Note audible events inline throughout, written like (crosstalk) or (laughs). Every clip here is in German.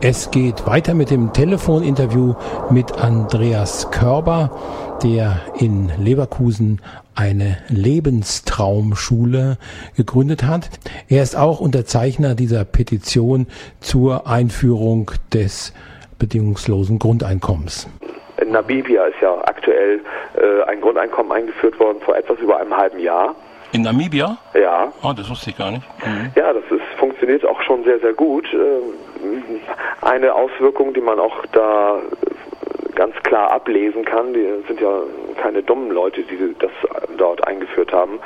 Es geht weiter mit dem Telefoninterview mit Andreas Körber, der in Leverkusen eine Lebenstraumschule gegründet hat. Er ist auch Unterzeichner dieser Petition zur Einführung des bedingungslosen Grundeinkommens. In Namibia ist ja aktuell äh, ein Grundeinkommen eingeführt worden vor etwas über einem halben Jahr. In Namibia? Ja. Oh, das wusste ich gar nicht. Mhm. Ja, das ist, funktioniert auch schon sehr, sehr gut. Eine Auswirkung, die man auch da ganz klar ablesen kann, die sind ja keine dummen Leute, die das dort eingeführt haben,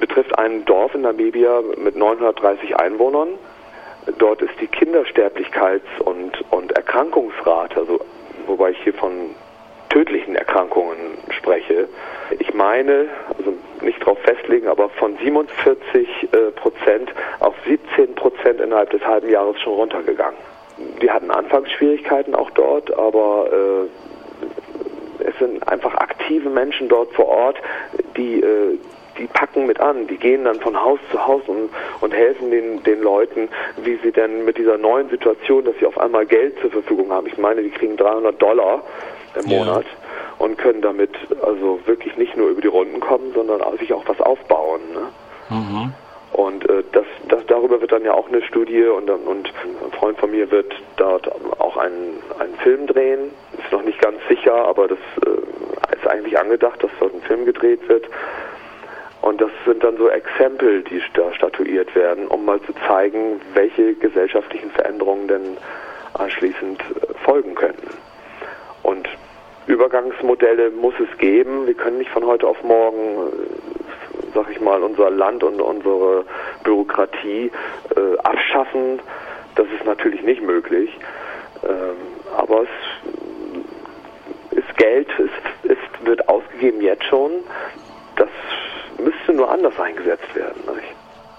betrifft ein Dorf in Namibia mit 930 Einwohnern. Dort ist die Kindersterblichkeits- und, und Erkrankungsrate, also wobei ich hier von tödlichen Erkrankungen spreche. Ich meine, also nicht darauf festlegen, aber von 47 des halben Jahres schon runtergegangen. Die hatten Anfangsschwierigkeiten auch dort, aber äh, es sind einfach aktive Menschen dort vor Ort, die äh, die packen mit an, die gehen dann von Haus zu Haus und, und helfen den, den Leuten, wie sie denn mit dieser neuen Situation, dass sie auf einmal Geld zur Verfügung haben. Ich meine, die kriegen 300 Dollar im Monat ja. und können damit also wirklich nicht nur über die Runden kommen, sondern sich auch was aufbauen. Ne? Mhm. Und äh, das, das, darüber wird dann ja auch eine Studie und, und ein Freund von mir wird dort auch einen, einen Film drehen. Ist noch nicht ganz sicher, aber das äh, ist eigentlich angedacht, dass dort ein Film gedreht wird. Und das sind dann so Exempel, die da statuiert werden, um mal zu zeigen, welche gesellschaftlichen Veränderungen denn anschließend äh, folgen könnten. Und Übergangsmodelle muss es geben. Wir können nicht von heute auf morgen, äh, sag ich mal, unser Land und unsere Bürokratie äh, abschaffen. Das ist natürlich nicht möglich. Ähm, aber es ist Geld, es, es wird ausgegeben jetzt schon. Das müsste nur anders eingesetzt werden. Nicht?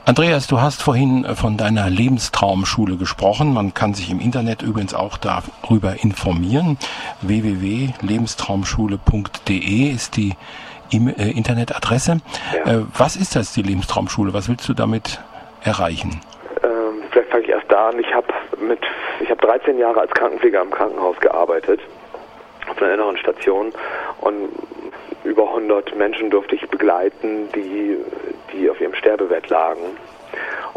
Andreas, du hast vorhin von deiner Lebenstraumschule gesprochen. Man kann sich im Internet übrigens auch darüber informieren. www.lebenstraumschule.de ist die äh, Internetadresse. Ja. Äh, was ist das, die Lebenstraumschule? Was willst du damit erreichen? Ähm, vielleicht fange ich erst da an. Ich habe mit, ich habe 13 Jahre als Krankenpfleger im Krankenhaus gearbeitet auf einer inneren Station und über 100 Menschen durfte ich begleiten, die, die auf ihrem Sterbebett lagen.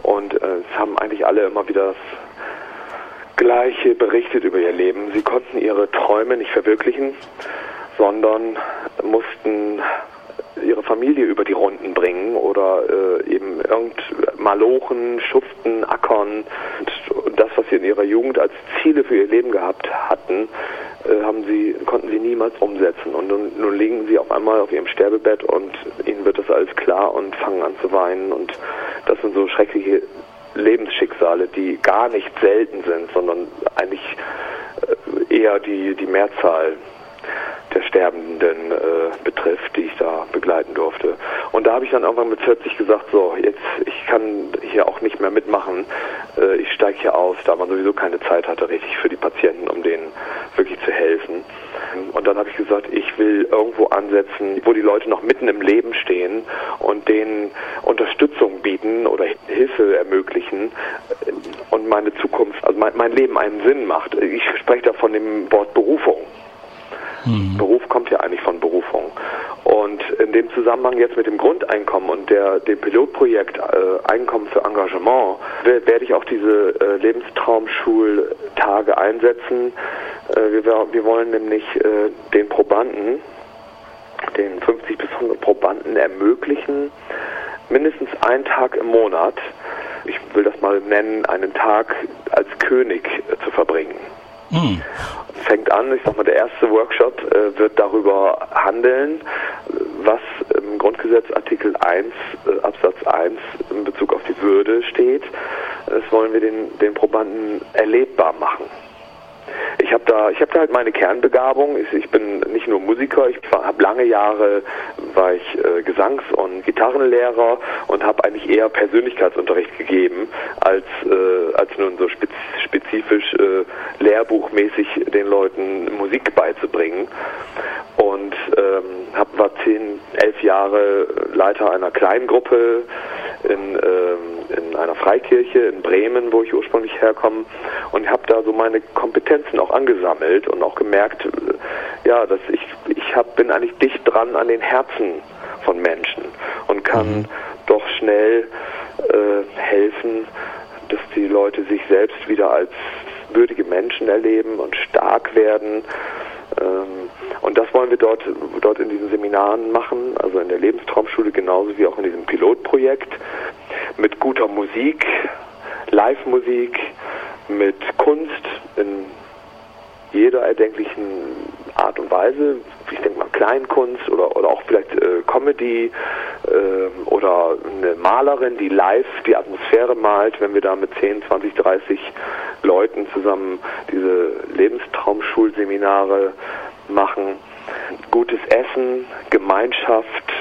Und äh, es haben eigentlich alle immer wieder das Gleiche berichtet über ihr Leben. Sie konnten ihre Träume nicht verwirklichen, sondern mussten ihre Familie über die Runden bringen oder äh, eben irgend Malochen, Schuften, Ackern und das, was sie in ihrer Jugend als Ziele für ihr Leben gehabt hatten, äh, haben sie, konnten sie niemals umsetzen. Und nun, nun, liegen sie auf einmal auf ihrem Sterbebett und ihnen wird das alles klar und fangen an zu weinen. Und das sind so schreckliche Lebensschicksale, die gar nicht selten sind, sondern eigentlich äh, eher die, die Mehrzahl der Sterbenden äh, betrifft, die ich da begleiten durfte. Und da habe ich dann irgendwann mit 40 gesagt, so, jetzt, ich kann hier auch nicht mehr mitmachen, äh, ich steige hier aus, da man sowieso keine Zeit hatte richtig für die Patienten, um denen wirklich zu helfen. Und dann habe ich gesagt, ich will irgendwo ansetzen, wo die Leute noch mitten im Leben stehen und denen Unterstützung bieten oder Hilfe ermöglichen äh, und meine Zukunft, also mein, mein Leben einen Sinn macht. Ich spreche da von dem Wort Berufung. Mhm. Beruf kommt ja eigentlich von Berufung. Und in dem Zusammenhang jetzt mit dem Grundeinkommen und der, dem Pilotprojekt äh, Einkommen für Engagement werde ich auch diese äh, Lebenstraumschultage einsetzen. Äh, wir, wir wollen nämlich äh, den Probanden, den 50 bis 100 Probanden ermöglichen, mindestens einen Tag im Monat, ich will das mal nennen, einen Tag als König äh, zu verbringen. Mhm fängt an, ich sag mal, der erste Workshop äh, wird darüber handeln, was im Grundgesetz Artikel 1 äh, Absatz 1 in Bezug auf die Würde steht. Das wollen wir den, den Probanden erlebbar machen. Ich habe da, ich da halt meine Kernbegabung. Ich, ich bin nicht nur Musiker, ich habe lange Jahre war ich äh, Gesangs- und Gitarrenlehrer und habe eigentlich eher Persönlichkeitsunterricht gegeben, als äh, als nun so spez spezifisch lehrbuchmäßig den Leuten Musik beizubringen. Und ähm, hab, war zehn, elf Jahre Leiter einer kleinen Gruppe in, ähm, in einer Freikirche in Bremen, wo ich ursprünglich herkomme und habe da so meine Kompetenzen auch angesammelt und auch gemerkt, äh, ja, dass ich ich hab, bin eigentlich dicht dran an den Herzen von Menschen und kann mhm. doch schnell äh, helfen, dass die Leute sich selbst wieder als würdige Menschen erleben und stark werden. Ähm, und das wollen wir dort, dort in diesen Seminaren machen, also in der Lebenstraumschule genauso wie auch in diesem Pilotprojekt, mit guter Musik, Live-Musik, mit Kunst in jeder erdenklichen Art und Weise. Ich denke mal Kleinkunst oder, oder auch vielleicht äh, Comedy äh, oder eine Malerin, die live die Atmosphäre malt, wenn wir da mit 10, 20, 30 Leuten zusammen diese Lebenstraumschulseminare machen. Gutes Essen, Gemeinschaft,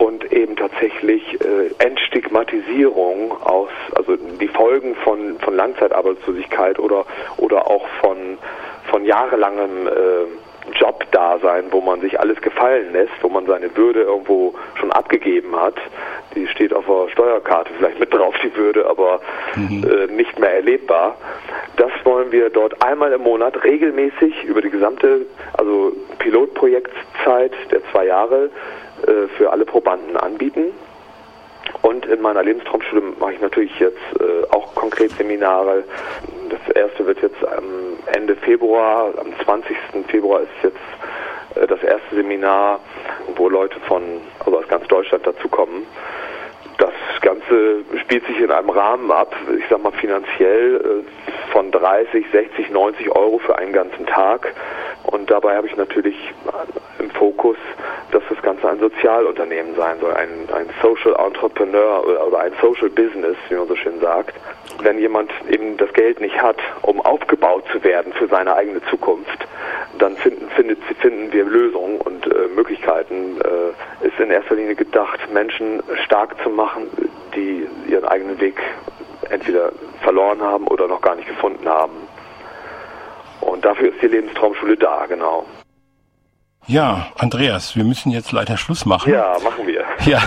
und eben tatsächlich äh, Entstigmatisierung aus, also die Folgen von, von Langzeitarbeitslosigkeit oder, oder auch von, von jahrelangem äh, Jobdasein, wo man sich alles gefallen lässt, wo man seine Würde irgendwo schon abgegeben hat. Die steht auf der Steuerkarte vielleicht mit drauf, die Würde, aber mhm. äh, nicht mehr erlebbar. Das wollen wir dort einmal im Monat regelmäßig über die gesamte, also Pilotprojektzeit der zwei Jahre äh, für alle Probanden anbieten. Und in meiner Lebenstraumschule mache ich natürlich jetzt äh, auch konkret Seminare. Das erste wird jetzt am Ende Februar, am 20. Februar ist jetzt äh, das erste Seminar, wo Leute von, also aus ganz Deutschland dazukommen. Das Ganze spielt sich in einem Rahmen ab, ich sag mal finanziell, äh, von 30, 60, 90 Euro für einen ganzen Tag. Und dabei habe ich natürlich im Fokus, dass das Ganze ein Sozialunternehmen sein soll, ein, ein Social Entrepreneur oder, oder ein Social Business, wie man so schön sagt. Wenn jemand eben das Geld nicht hat, um aufgebaut zu werden für seine eigene Zukunft, dann finden, findet, finden wir Lösungen und äh, Möglichkeiten. Äh, ist in erster Linie gedacht, Menschen stark zu machen, die ihren eigenen Weg entweder verloren haben oder noch gar nicht gefunden haben. Und dafür ist die Lebenstraumschule da, genau. Ja, Andreas, wir müssen jetzt leider Schluss machen. Ja, machen wir. (laughs) Ja.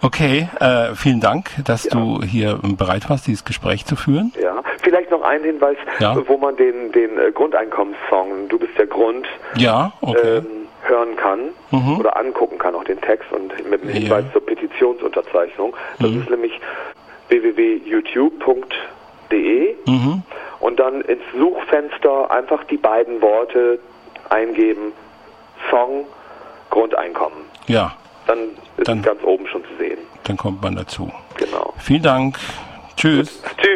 Okay, äh, vielen Dank, dass ja. du hier bereit warst, dieses Gespräch zu führen. Ja, vielleicht noch ein Hinweis, ja. wo man den, den äh, Grundeinkommenssong, Du bist der Grund, ja, okay. ähm, hören kann mhm. oder angucken kann, auch den Text und mit dem Hinweis ja. zur Petitionsunterzeichnung. Das mhm. ist nämlich www.youtube.de mhm. und dann ins Suchfenster einfach die beiden Worte eingeben, Song, Grundeinkommen. Ja. Dann ist dann, es ganz oben schon zu sehen. Dann kommt man dazu. Genau. Vielen Dank. Tschüss. Tschüss.